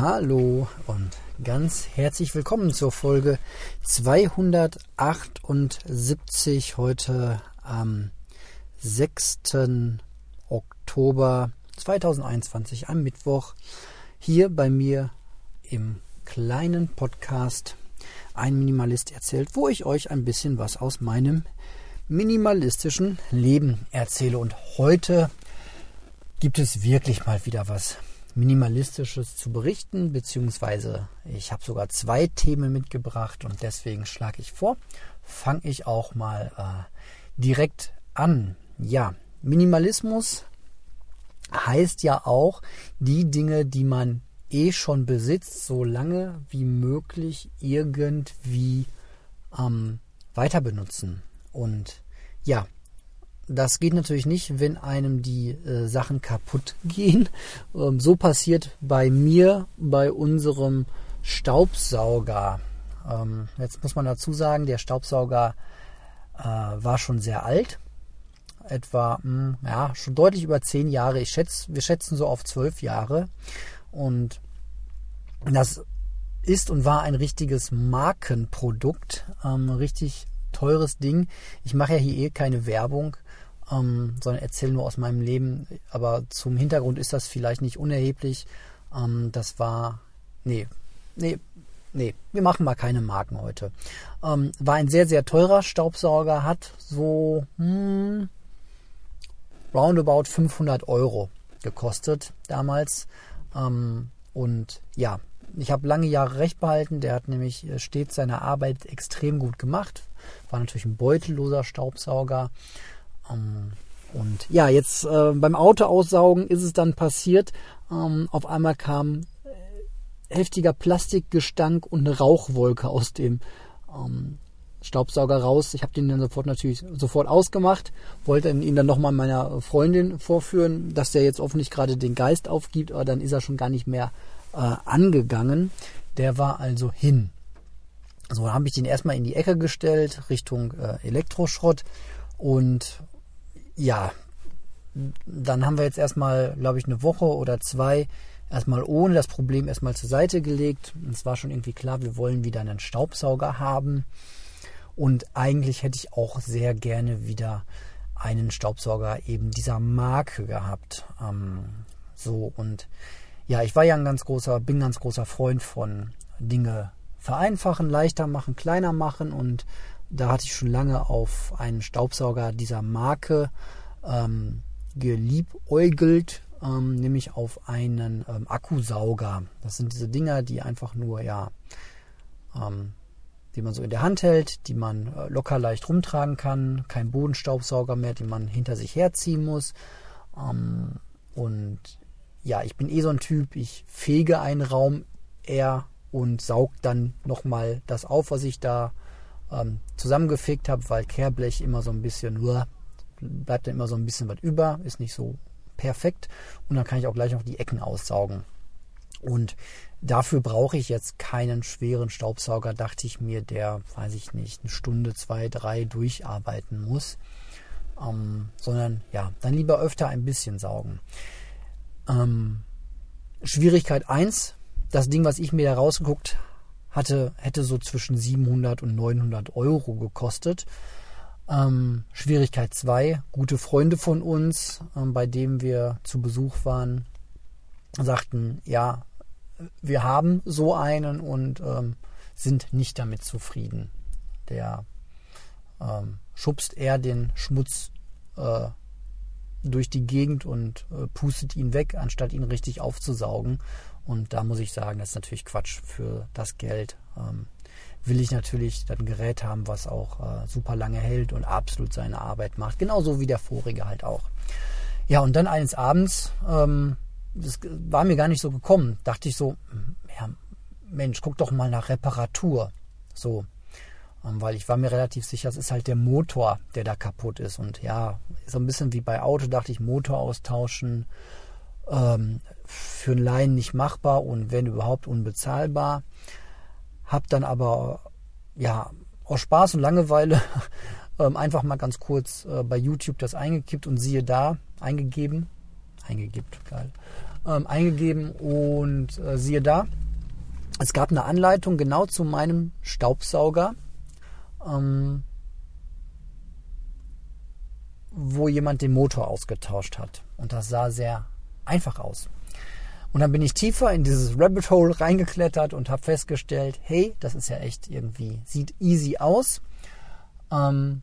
Hallo und ganz herzlich willkommen zur Folge 278 heute am 6. Oktober 2021 am Mittwoch hier bei mir im kleinen Podcast Ein Minimalist erzählt, wo ich euch ein bisschen was aus meinem minimalistischen Leben erzähle und heute gibt es wirklich mal wieder was Minimalistisches zu berichten, beziehungsweise ich habe sogar zwei Themen mitgebracht und deswegen schlage ich vor, fange ich auch mal äh, direkt an. Ja, Minimalismus heißt ja auch, die Dinge, die man eh schon besitzt, so lange wie möglich irgendwie ähm, weiter benutzen. Und ja, das geht natürlich nicht, wenn einem die äh, Sachen kaputt gehen. Ähm, so passiert bei mir, bei unserem Staubsauger. Ähm, jetzt muss man dazu sagen, der Staubsauger äh, war schon sehr alt. Etwa, mh, hm, ja, schon deutlich über zehn Jahre. Ich schätze, wir schätzen so auf zwölf Jahre. Und das ist und war ein richtiges Markenprodukt. Ähm, richtig teures Ding. Ich mache ja hier eh keine Werbung ähm, sondern erzähle nur aus meinem Leben. Aber zum Hintergrund ist das vielleicht nicht unerheblich. Ähm, das war, nee, nee, nee, wir machen mal keine Marken heute. Ähm, war ein sehr, sehr teurer Staubsauger, hat so hm, roundabout 500 Euro gekostet damals. Ähm, und ja, ich habe lange Jahre recht behalten. Der hat nämlich äh, stets seine Arbeit extrem gut gemacht. War natürlich ein beutelloser Staubsauger. Ähm, und ja, jetzt äh, beim Auto aussaugen ist es dann passiert. Ähm, auf einmal kam äh, heftiger Plastikgestank und eine Rauchwolke aus dem ähm, Staubsauger raus. Ich habe den dann sofort natürlich sofort ausgemacht, wollte ihn dann nochmal meiner Freundin vorführen, dass der jetzt offensichtlich gerade den Geist aufgibt, aber dann ist er schon gar nicht mehr äh, angegangen. Der war also hin. So habe ich den erstmal in die Ecke gestellt, Richtung äh, Elektroschrott und ja, dann haben wir jetzt erstmal, glaube ich, eine Woche oder zwei erstmal ohne das Problem erstmal zur Seite gelegt. Es war schon irgendwie klar, wir wollen wieder einen Staubsauger haben. Und eigentlich hätte ich auch sehr gerne wieder einen Staubsauger eben dieser Marke gehabt. Ähm, so und ja, ich war ja ein ganz großer, bin ganz großer Freund von Dinge vereinfachen, leichter machen, kleiner machen und da hatte ich schon lange auf einen Staubsauger dieser Marke ähm, geliebäugelt, ähm, nämlich auf einen ähm, Akkusauger. Das sind diese Dinger, die einfach nur, ja, ähm, die man so in der Hand hält, die man äh, locker leicht rumtragen kann, kein Bodenstaubsauger mehr, den man hinter sich herziehen muss. Ähm, und ja, ich bin eh so ein Typ, ich fege einen Raum eher und saug dann nochmal das auf, was ich da ähm, zusammengefegt habe, weil Kehrblech immer so ein bisschen, nur bleibt dann immer so ein bisschen was über, ist nicht so perfekt. Und dann kann ich auch gleich noch die Ecken aussaugen. Und dafür brauche ich jetzt keinen schweren Staubsauger, dachte ich mir, der, weiß ich nicht, eine Stunde, zwei, drei durcharbeiten muss. Ähm, sondern ja, dann lieber öfter ein bisschen saugen. Ähm, Schwierigkeit 1, das Ding, was ich mir da rausgeguckt hatte, hätte so zwischen 700 und 900 Euro gekostet. Ähm, Schwierigkeit 2, gute Freunde von uns, ähm, bei denen wir zu Besuch waren, sagten, ja, wir haben so einen und ähm, sind nicht damit zufrieden. Der ähm, schubst eher den Schmutz äh, durch die Gegend und äh, pustet ihn weg, anstatt ihn richtig aufzusaugen. Und da muss ich sagen, das ist natürlich Quatsch für das Geld. Ähm, will ich natürlich dann ein Gerät haben, was auch äh, super lange hält und absolut seine Arbeit macht. Genauso wie der vorige halt auch. Ja, und dann eines Abends, ähm, das war mir gar nicht so gekommen, dachte ich so, hm, ja, Mensch, guck doch mal nach Reparatur. So, ähm, weil ich war mir relativ sicher, es ist halt der Motor, der da kaputt ist. Und ja, so ein bisschen wie bei Auto dachte ich, Motor austauschen, ähm, für einen Laien nicht machbar und wenn überhaupt unbezahlbar. Hab dann aber ja aus Spaß und Langeweile ähm, einfach mal ganz kurz äh, bei YouTube das eingekippt und siehe da eingegeben, eingegibt, geil, ähm, eingegeben und äh, siehe da, es gab eine Anleitung genau zu meinem Staubsauger, ähm, wo jemand den Motor ausgetauscht hat. Und das sah sehr einfach aus. Und dann bin ich tiefer in dieses Rabbit Hole reingeklettert und habe festgestellt, hey, das ist ja echt irgendwie, sieht easy aus. Ähm,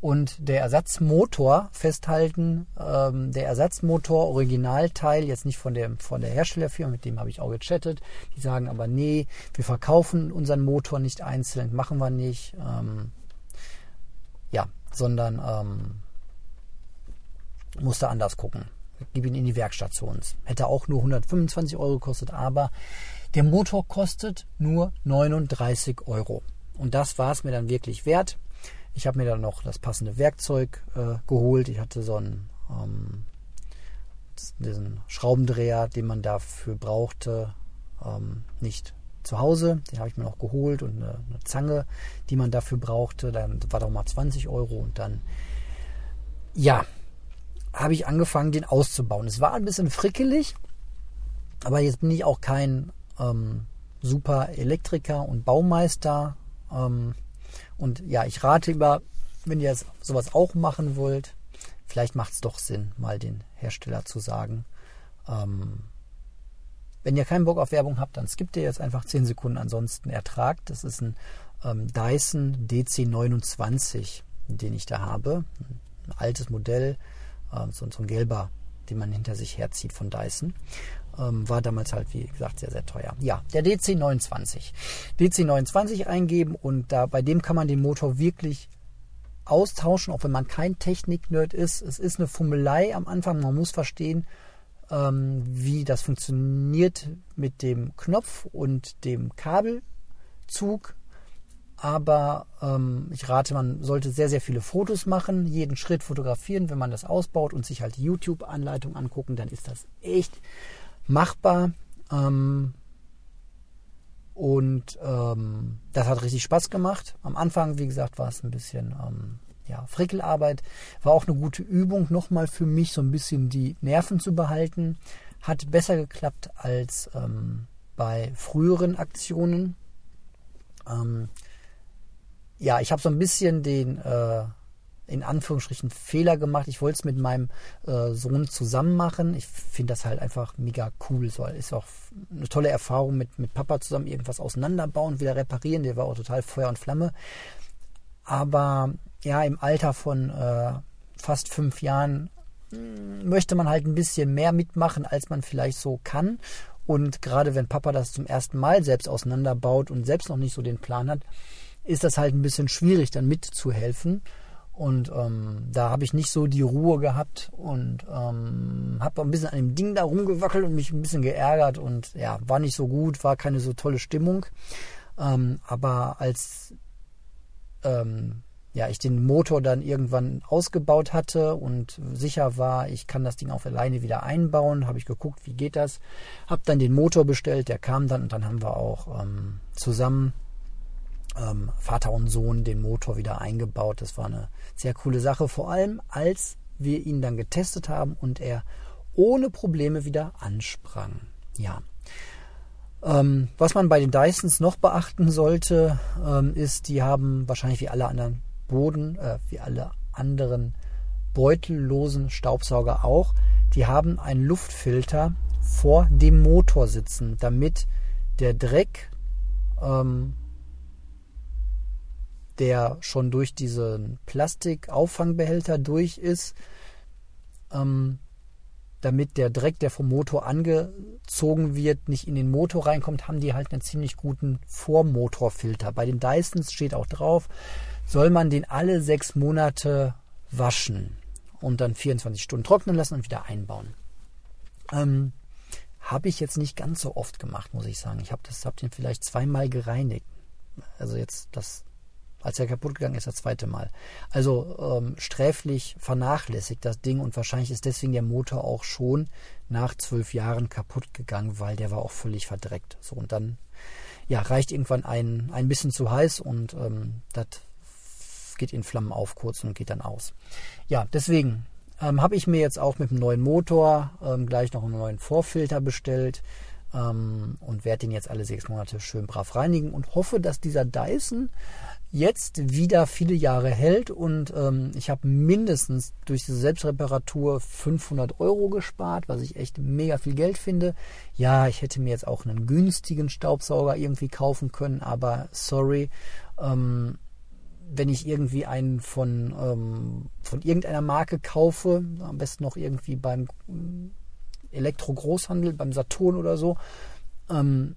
und der Ersatzmotor festhalten, ähm, der Ersatzmotor Originalteil, jetzt nicht von der, von der Herstellerfirma, mit dem habe ich auch gechattet, die sagen aber, nee, wir verkaufen unseren Motor nicht einzeln, machen wir nicht, ähm, ja, sondern ähm, musste anders gucken. Gib ihn in die Werkstatt zu uns. Hätte auch nur 125 Euro gekostet, aber der Motor kostet nur 39 Euro. Und das war es mir dann wirklich wert. Ich habe mir dann noch das passende Werkzeug äh, geholt. Ich hatte so einen ähm, diesen Schraubendreher, den man dafür brauchte, ähm, nicht zu Hause. Den habe ich mir noch geholt und eine, eine, Zange, die man dafür brauchte. Dann war doch mal 20 Euro und dann, ja, habe ich angefangen, den auszubauen. Es war ein bisschen frickelig, aber jetzt bin ich auch kein ähm, super Elektriker und Baumeister. Ähm, und ja, ich rate über, wenn ihr sowas auch machen wollt, vielleicht macht es doch Sinn, mal den Hersteller zu sagen. Ähm, wenn ihr keinen Bock auf Werbung habt, dann skippt ihr jetzt einfach 10 Sekunden, ansonsten ertragt. Das ist ein ähm, Dyson DC29, den ich da habe. Ein altes Modell, so, so, ein gelber, den man hinter sich herzieht von Dyson. Ähm, war damals halt, wie gesagt, sehr, sehr teuer. Ja, der DC29. DC29 eingeben und da bei dem kann man den Motor wirklich austauschen, auch wenn man kein Technik-Nerd ist. Es ist eine Fummelei am Anfang. Man muss verstehen, ähm, wie das funktioniert mit dem Knopf und dem Kabelzug aber ähm, ich rate, man sollte sehr, sehr viele Fotos machen, jeden Schritt fotografieren, wenn man das ausbaut und sich halt YouTube-Anleitung angucken, dann ist das echt machbar. Ähm, und ähm, das hat richtig Spaß gemacht. Am Anfang, wie gesagt, war es ein bisschen ähm, ja, Frickelarbeit. War auch eine gute Übung, nochmal für mich so ein bisschen die Nerven zu behalten. Hat besser geklappt als ähm, bei früheren Aktionen. Ähm, ja, ich habe so ein bisschen den äh, in Anführungsstrichen Fehler gemacht. Ich wollte es mit meinem äh, Sohn zusammen machen. Ich finde das halt einfach mega cool. So ist auch eine tolle Erfahrung mit, mit Papa zusammen irgendwas auseinanderbauen, wieder reparieren. Der war auch total Feuer und Flamme. Aber ja, im Alter von äh, fast fünf Jahren hm, möchte man halt ein bisschen mehr mitmachen, als man vielleicht so kann. Und gerade wenn Papa das zum ersten Mal selbst auseinanderbaut und selbst noch nicht so den Plan hat, ist das halt ein bisschen schwierig, dann mitzuhelfen. Und ähm, da habe ich nicht so die Ruhe gehabt und ähm, habe ein bisschen an dem Ding da rumgewackelt und mich ein bisschen geärgert und ja, war nicht so gut, war keine so tolle Stimmung. Ähm, aber als ähm, ja, ich den Motor dann irgendwann ausgebaut hatte und sicher war, ich kann das Ding auch alleine wieder einbauen, habe ich geguckt, wie geht das, habe dann den Motor bestellt, der kam dann und dann haben wir auch ähm, zusammen ähm, Vater und Sohn den Motor wieder eingebaut. Das war eine sehr coole Sache, vor allem als wir ihn dann getestet haben und er ohne Probleme wieder ansprang. Ja. Ähm, was man bei den Dysons noch beachten sollte, ähm, ist, die haben wahrscheinlich wie alle anderen Boden, äh, wie alle anderen beutellosen Staubsauger auch, die haben einen Luftfilter vor dem Motor sitzen, damit der Dreck ähm, der schon durch diesen Plastikauffangbehälter durch ist, ähm, damit der Dreck, der vom Motor angezogen wird, nicht in den Motor reinkommt, haben die halt einen ziemlich guten Vormotorfilter. Bei den Dysons steht auch drauf, soll man den alle sechs Monate waschen und dann 24 Stunden trocknen lassen und wieder einbauen. Ähm, habe ich jetzt nicht ganz so oft gemacht, muss ich sagen. Ich habe das, hab den vielleicht zweimal gereinigt. Also jetzt das als er kaputt gegangen ist, das zweite Mal. Also ähm, sträflich vernachlässigt das Ding und wahrscheinlich ist deswegen der Motor auch schon nach zwölf Jahren kaputt gegangen, weil der war auch völlig verdreckt. So und dann ja reicht irgendwann ein ein bisschen zu heiß und ähm, das geht in Flammen auf kurz und geht dann aus. Ja, deswegen Ähm, Habe ich mir jetzt auch mit dem neuen Motor ähm, gleich noch einen neuen Vorfilter bestellt ähm, und werde den jetzt alle sechs Monate schön brav reinigen und hoffe, dass dieser Dyson jetzt wieder viele Jahre hält und ähm, ich habe mindestens durch diese Selbstreparatur 500 Euro gespart, was ich echt mega viel Geld finde. Ja, ich hätte mir jetzt auch einen günstigen Staubsauger irgendwie kaufen können, aber sorry, ähm, wenn ich irgendwie einen von, ähm, von irgendeiner Marke kaufe, am besten noch irgendwie beim Elektro-Großhandel, beim Saturn oder so, ähm,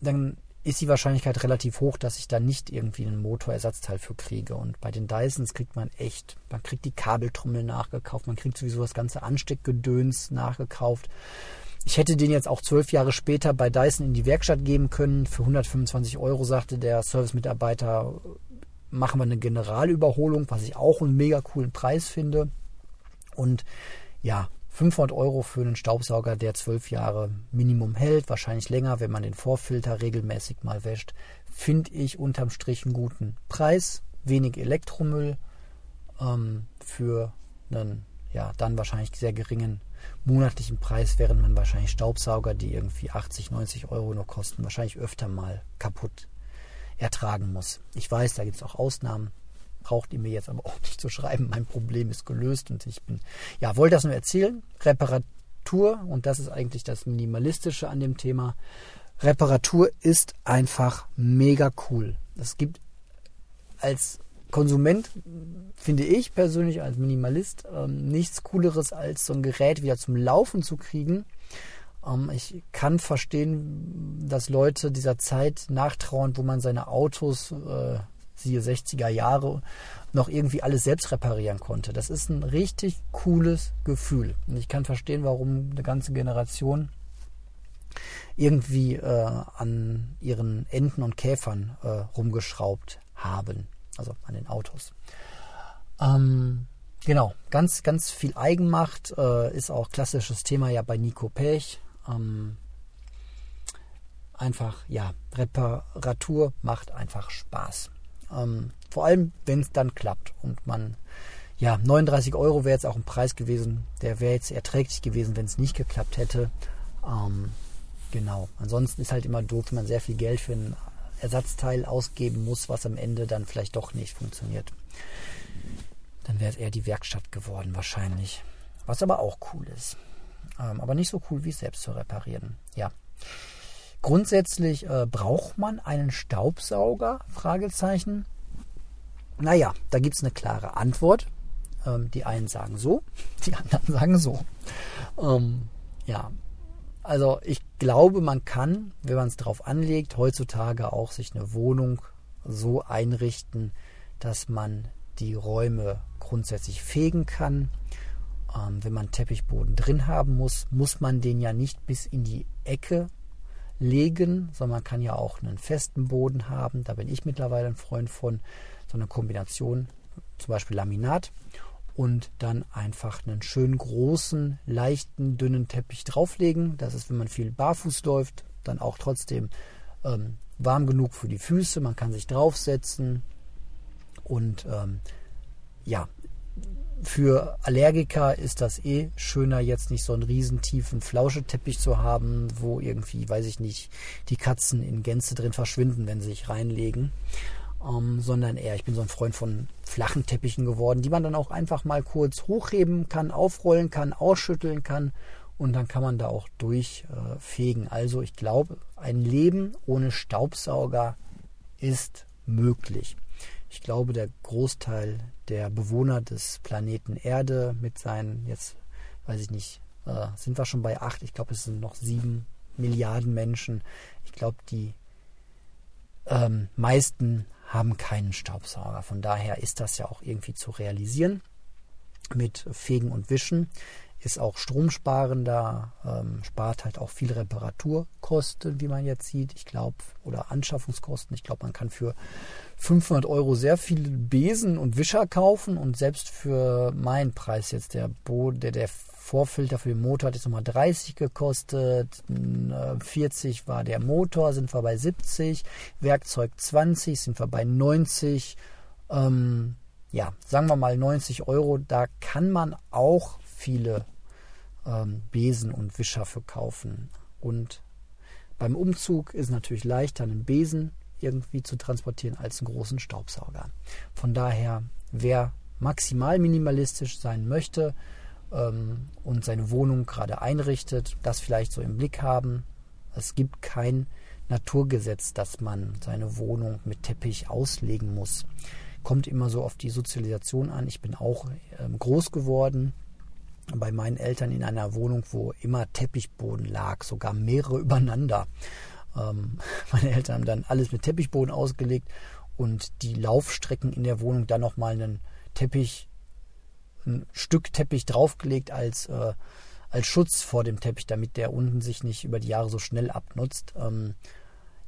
dann ist die Wahrscheinlichkeit relativ hoch, dass ich da nicht irgendwie einen Motorersatzteil für kriege. Und bei den Dysons kriegt man echt, man kriegt die Kabeltrommel nachgekauft, man kriegt sowieso das ganze Ansteckgedöns nachgekauft. Ich hätte den jetzt auch zwölf Jahre später bei Dyson in die Werkstatt geben können. Für 125 Euro sagte der Service-Mitarbeiter, machen wir eine Generalüberholung, was ich auch einen mega coolen Preis finde. Und ja, 500 Euro für einen Staubsauger, der zwölf Jahre Minimum hält, wahrscheinlich länger, wenn man den Vorfilter regelmäßig mal wäscht, finde ich unterm Strich einen guten Preis. Wenig Elektromüll ähm, für einen, ja, dann wahrscheinlich sehr geringen monatlichen Preis, während man wahrscheinlich Staubsauger, die irgendwie 80, 90 Euro nur kosten, wahrscheinlich öfter mal kaputt ertragen muss. Ich weiß, da gibt es auch Ausnahmen, braucht ihr mir jetzt aber auch nicht zu schreiben. Mein Problem ist gelöst und ich bin, ja, wollte das nur erzählen. Reparatur, und das ist eigentlich das Minimalistische an dem Thema. Reparatur ist einfach mega cool. Es gibt als Konsument, finde ich persönlich als Minimalist, ähm, nichts Cooleres als so ein Gerät wieder zum Laufen zu kriegen. Ähm, ich kann verstehen, dass Leute dieser Zeit nachtrauern, wo man seine Autos äh, siehe 60er Jahre, noch irgendwie alles selbst reparieren konnte. Das ist ein richtig cooles Gefühl. Und ich kann verstehen, warum eine ganze Generation irgendwie äh, an ihren Enten und Käfern äh, rumgeschraubt haben. Also an den Autos. Ähm, genau, ganz, ganz viel Eigenmacht äh, ist auch klassisches Thema ja bei Nico Pech. Ähm, einfach, ja, Reparatur macht einfach Spaß. Ähm, vor allem, wenn es dann klappt und man, ja, 39 Euro wäre jetzt auch ein Preis gewesen, der wäre jetzt erträglich gewesen, wenn es nicht geklappt hätte. Ähm, genau. Ansonsten ist halt immer doof, wenn man sehr viel Geld für ein Ersatzteil ausgeben muss, was am Ende dann vielleicht doch nicht funktioniert. Dann wäre es eher die Werkstatt geworden wahrscheinlich. Was aber auch cool ist. Ähm, aber nicht so cool wie es selbst zu reparieren. Ja. Grundsätzlich äh, braucht man einen Staubsauger? Fragezeichen. Naja, da gibt es eine klare Antwort. Ähm, die einen sagen so, die anderen sagen so. Ähm, ja, also ich glaube, man kann, wenn man es drauf anlegt, heutzutage auch sich eine Wohnung so einrichten, dass man die Räume grundsätzlich fegen kann. Ähm, wenn man Teppichboden drin haben muss, muss man den ja nicht bis in die Ecke legen, sondern man kann ja auch einen festen Boden haben. Da bin ich mittlerweile ein Freund von so einer Kombination, zum Beispiel Laminat und dann einfach einen schönen großen, leichten, dünnen Teppich drauflegen. Das ist, wenn man viel barfuß läuft, dann auch trotzdem ähm, warm genug für die Füße. Man kann sich draufsetzen und ähm, ja, für Allergiker ist das eh schöner, jetzt nicht so einen riesen tiefen Flauscheteppich zu haben, wo irgendwie, weiß ich nicht, die Katzen in Gänze drin verschwinden, wenn sie sich reinlegen. Ähm, sondern eher, ich bin so ein Freund von flachen Teppichen geworden, die man dann auch einfach mal kurz hochheben kann, aufrollen kann, ausschütteln kann und dann kann man da auch durchfegen. Äh, also ich glaube, ein Leben ohne Staubsauger ist möglich. Ich glaube, der Großteil der Bewohner des Planeten Erde mit seinen, jetzt weiß ich nicht, äh, sind wir schon bei acht, ich glaube, es sind noch sieben Milliarden Menschen. Ich glaube, die ähm, meisten haben keinen Staubsauger. Von daher ist das ja auch irgendwie zu realisieren mit Fegen und Wischen ist auch stromsparender, ähm, spart halt auch viel Reparaturkosten, wie man jetzt sieht. Ich glaube, oder Anschaffungskosten. Ich glaube, man kann für 500 Euro sehr viele Besen und Wischer kaufen und selbst für meinen Preis jetzt der, Bo der, der Vorfilter für den Motor hat jetzt nochmal 30 gekostet, 40 äh, war der Motor, sind wir bei 70, Werkzeug 20, sind wir bei 90. Ähm, ja, sagen wir mal 90 Euro, da kann man auch viele ähm, Besen und Wischer für kaufen. Und beim Umzug ist natürlich leichter, einen Besen irgendwie zu transportieren als einen großen Staubsauger. Von daher, wer maximal minimalistisch sein möchte ähm, und seine Wohnung gerade einrichtet, das vielleicht so im Blick haben. Es gibt kein Naturgesetz, dass man seine Wohnung mit Teppich auslegen muss. Kommt immer so auf die Sozialisation an. Ich bin auch ähm, groß geworden bei meinen Eltern in einer Wohnung, wo immer Teppichboden lag, sogar mehrere übereinander. Ähm, meine Eltern haben dann alles mit Teppichboden ausgelegt und die Laufstrecken in der Wohnung dann nochmal einen Teppich, ein Stück Teppich draufgelegt als, äh, als Schutz vor dem Teppich, damit der unten sich nicht über die Jahre so schnell abnutzt. Ähm,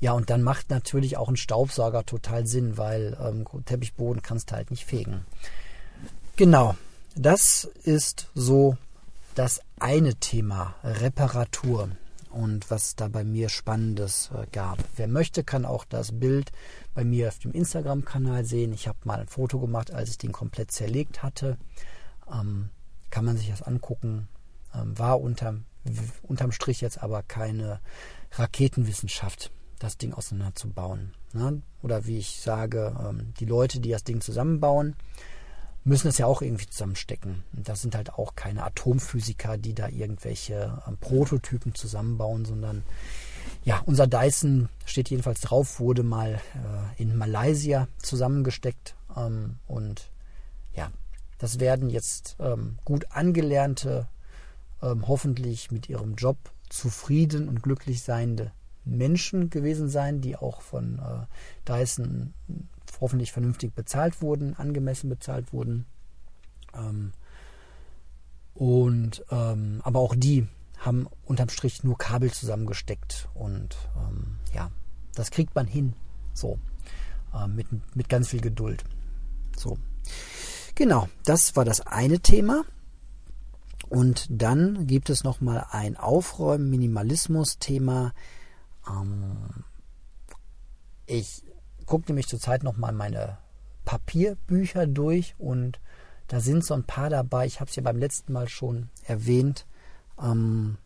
ja, und dann macht natürlich auch ein Staubsauger total Sinn, weil ähm, Teppichboden kannst du halt nicht fegen. Genau, das ist so das eine Thema, Reparatur und was da bei mir Spannendes äh, gab. Wer möchte, kann auch das Bild bei mir auf dem Instagram-Kanal sehen. Ich habe mal ein Foto gemacht, als ich den komplett zerlegt hatte. Ähm, kann man sich das angucken. Ähm, war unterm, unterm Strich jetzt aber keine Raketenwissenschaft, das Ding auseinanderzubauen. Ne? Oder wie ich sage, ähm, die Leute, die das Ding zusammenbauen, müssen es ja auch irgendwie zusammenstecken. Das sind halt auch keine Atomphysiker, die da irgendwelche ähm, Prototypen zusammenbauen, sondern ja, unser Dyson steht jedenfalls drauf, wurde mal äh, in Malaysia zusammengesteckt ähm, und ja, das werden jetzt ähm, gut angelernte, ähm, hoffentlich mit ihrem Job zufrieden und glücklich seiende Menschen gewesen sein, die auch von äh, Dyson hoffentlich vernünftig bezahlt wurden, angemessen bezahlt wurden. Ähm, und ähm, aber auch die haben unterm Strich nur Kabel zusammengesteckt und ähm, ja, das kriegt man hin. So. Äh, mit, mit ganz viel Geduld. So. Genau, das war das eine Thema. Und dann gibt es nochmal ein Aufräumen-Minimalismus-Thema. Ähm, ich gucke nämlich zurzeit nochmal meine Papierbücher durch und da sind so ein paar dabei. Ich habe es ja beim letzten Mal schon erwähnt. Ähm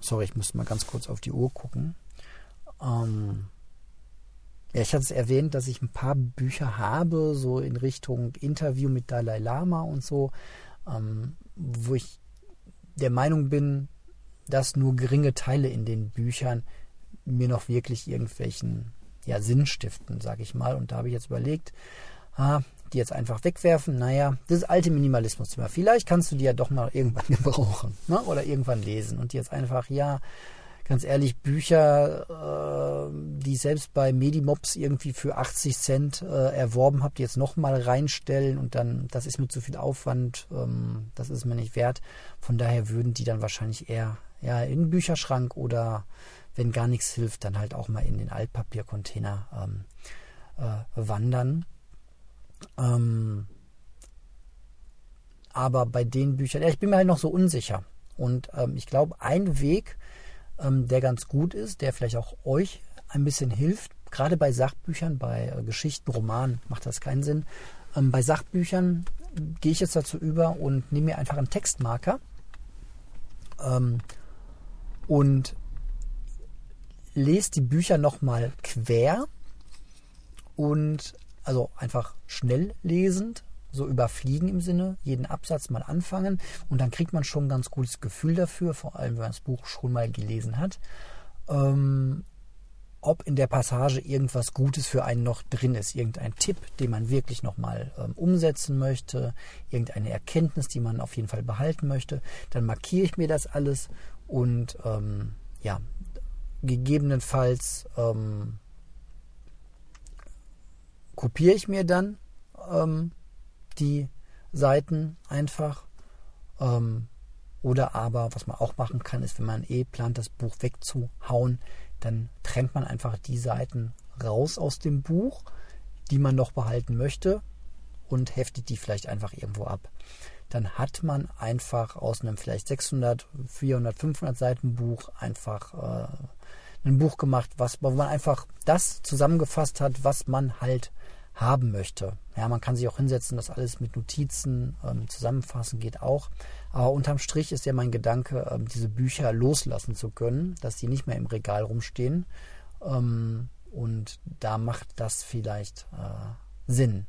Sorry, ich muss mal ganz kurz auf die Uhr gucken. Ähm ja, ich hatte es erwähnt, dass ich ein paar Bücher habe, so in Richtung Interview mit Dalai Lama und so, ähm, wo ich der Meinung bin, dass nur geringe Teile in den Büchern mir noch wirklich irgendwelchen ja, Sinn stiften, sage ich mal. Und da habe ich jetzt überlegt, ah, die jetzt einfach wegwerfen, naja, das alte Minimalismus-Thema. Vielleicht kannst du die ja doch mal irgendwann gebrauchen ne? oder irgendwann lesen und die jetzt einfach, ja, ganz ehrlich, Bücher, äh, die ich selbst bei Medimobs irgendwie für 80 Cent äh, erworben habe, die jetzt nochmal reinstellen und dann, das ist mir zu viel Aufwand, ähm, das ist mir nicht wert. Von daher würden die dann wahrscheinlich eher ja, in den Bücherschrank oder wenn gar nichts hilft, dann halt auch mal in den Altpapiercontainer ähm, äh, wandern. Ähm, aber bei den Büchern, ja, ich bin mir halt noch so unsicher. Und ähm, ich glaube, ein Weg, ähm, der ganz gut ist, der vielleicht auch euch ein bisschen hilft, gerade bei Sachbüchern, bei äh, Geschichten, Romanen macht das keinen Sinn. Ähm, bei Sachbüchern gehe ich jetzt dazu über und nehme mir einfach einen Textmarker ähm, und lese die Bücher nochmal quer und also einfach schnell lesend, so überfliegen im Sinne, jeden Absatz mal anfangen und dann kriegt man schon ein ganz gutes Gefühl dafür, vor allem wenn man das Buch schon mal gelesen hat, ähm, ob in der Passage irgendwas Gutes für einen noch drin ist, irgendein Tipp, den man wirklich nochmal ähm, umsetzen möchte, irgendeine Erkenntnis, die man auf jeden Fall behalten möchte, dann markiere ich mir das alles und ähm, ja, gegebenenfalls ähm, kopiere ich mir dann ähm, die Seiten einfach. Ähm, oder aber, was man auch machen kann, ist, wenn man eh plant, das Buch wegzuhauen, dann trennt man einfach die Seiten raus aus dem Buch, die man noch behalten möchte und heftet die vielleicht einfach irgendwo ab. Dann hat man einfach aus einem vielleicht 600, 400, 500 Seiten Buch einfach äh, ein Buch gemacht, was, wo man einfach das zusammengefasst hat, was man halt haben möchte. Ja, man kann sich auch hinsetzen, das alles mit Notizen ähm, zusammenfassen, geht auch. Aber unterm Strich ist ja mein Gedanke, ähm, diese Bücher loslassen zu können, dass die nicht mehr im Regal rumstehen. Ähm, und da macht das vielleicht äh, Sinn.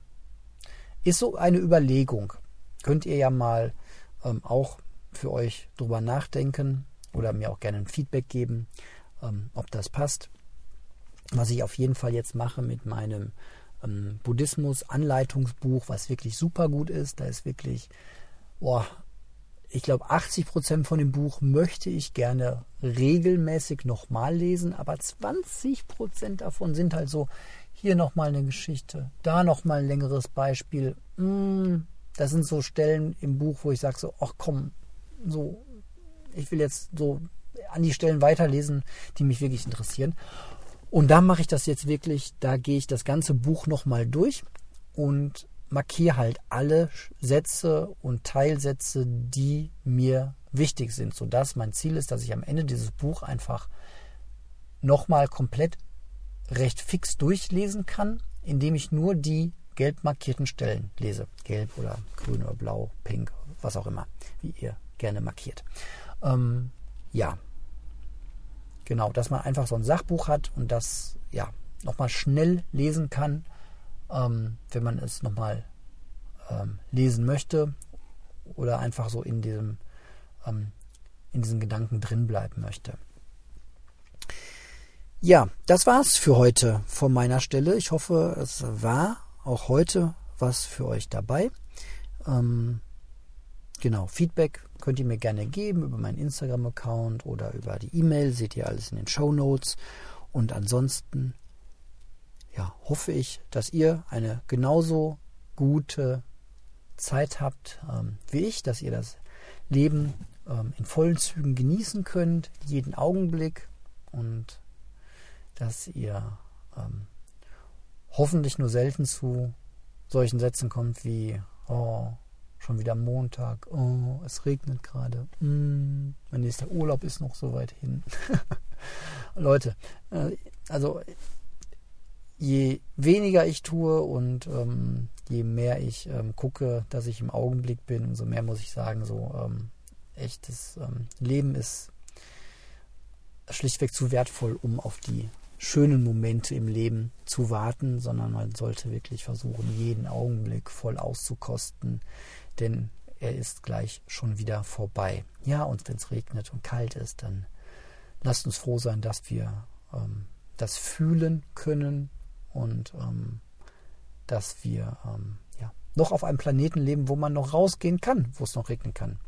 Ist so eine Überlegung. Könnt ihr ja mal ähm, auch für euch drüber nachdenken oder mir auch gerne ein Feedback geben, ähm, ob das passt. Was ich auf jeden Fall jetzt mache mit meinem ähm, Buddhismus-Anleitungsbuch, was wirklich super gut ist. Da ist wirklich, boah, ich glaube, 80 Prozent von dem Buch möchte ich gerne regelmäßig nochmal lesen, aber 20 Prozent davon sind halt so, hier nochmal eine Geschichte, da nochmal ein längeres Beispiel. Mm, das sind so Stellen im Buch, wo ich sage so, ach komm, so, ich will jetzt so an die Stellen weiterlesen, die mich wirklich interessieren. Und da mache ich das jetzt wirklich, da gehe ich das ganze Buch nochmal durch und markiere halt alle Sätze und Teilsätze, die mir wichtig sind, sodass mein Ziel ist, dass ich am Ende dieses Buch einfach nochmal komplett recht fix durchlesen kann, indem ich nur die gelb markierten Stellen lese. Gelb oder grün oder blau, pink, was auch immer, wie ihr gerne markiert. Ähm, ja, genau, dass man einfach so ein Sachbuch hat und das ja nochmal schnell lesen kann, ähm, wenn man es nochmal ähm, lesen möchte oder einfach so in diesem ähm, in diesen Gedanken drin bleiben möchte. Ja, das war's für heute von meiner Stelle. Ich hoffe, es war auch heute was für euch dabei. Ähm, genau, Feedback könnt ihr mir gerne geben über meinen Instagram-Account oder über die E-Mail. Seht ihr alles in den Show Notes. Und ansonsten ja, hoffe ich, dass ihr eine genauso gute Zeit habt ähm, wie ich, dass ihr das Leben ähm, in vollen Zügen genießen könnt, jeden Augenblick und dass ihr ähm, hoffentlich nur selten zu solchen Sätzen kommt wie, oh, schon wieder Montag, oh, es regnet gerade, mm, mein nächster Urlaub ist noch so weit hin. Leute, äh, also je weniger ich tue und ähm, je mehr ich ähm, gucke, dass ich im Augenblick bin, umso mehr muss ich sagen, so ähm, echtes ähm, Leben ist schlichtweg zu wertvoll, um auf die schönen Momente im Leben zu warten, sondern man sollte wirklich versuchen, jeden Augenblick voll auszukosten, denn er ist gleich schon wieder vorbei. Ja, und wenn es regnet und kalt ist, dann lasst uns froh sein, dass wir ähm, das fühlen können und ähm, dass wir ähm, ja, noch auf einem Planeten leben, wo man noch rausgehen kann, wo es noch regnen kann.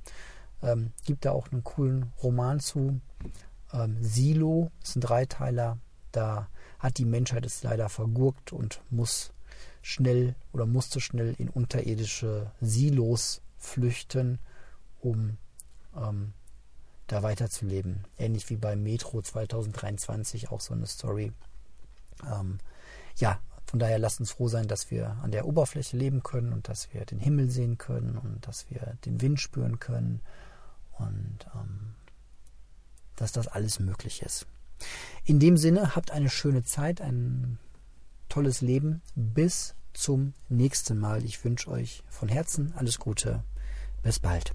Ähm, gibt da auch einen coolen Roman zu. Ähm, Silo ist ein Dreiteiler da hat die Menschheit es leider vergurkt und muss schnell oder musste schnell in unterirdische Silos flüchten, um ähm, da weiterzuleben. Ähnlich wie bei Metro 2023 auch so eine Story. Ähm, ja, von daher lasst uns froh sein, dass wir an der Oberfläche leben können und dass wir den Himmel sehen können und dass wir den Wind spüren können und ähm, dass das alles möglich ist. In dem Sinne, habt eine schöne Zeit, ein tolles Leben. Bis zum nächsten Mal. Ich wünsche euch von Herzen alles Gute. Bis bald.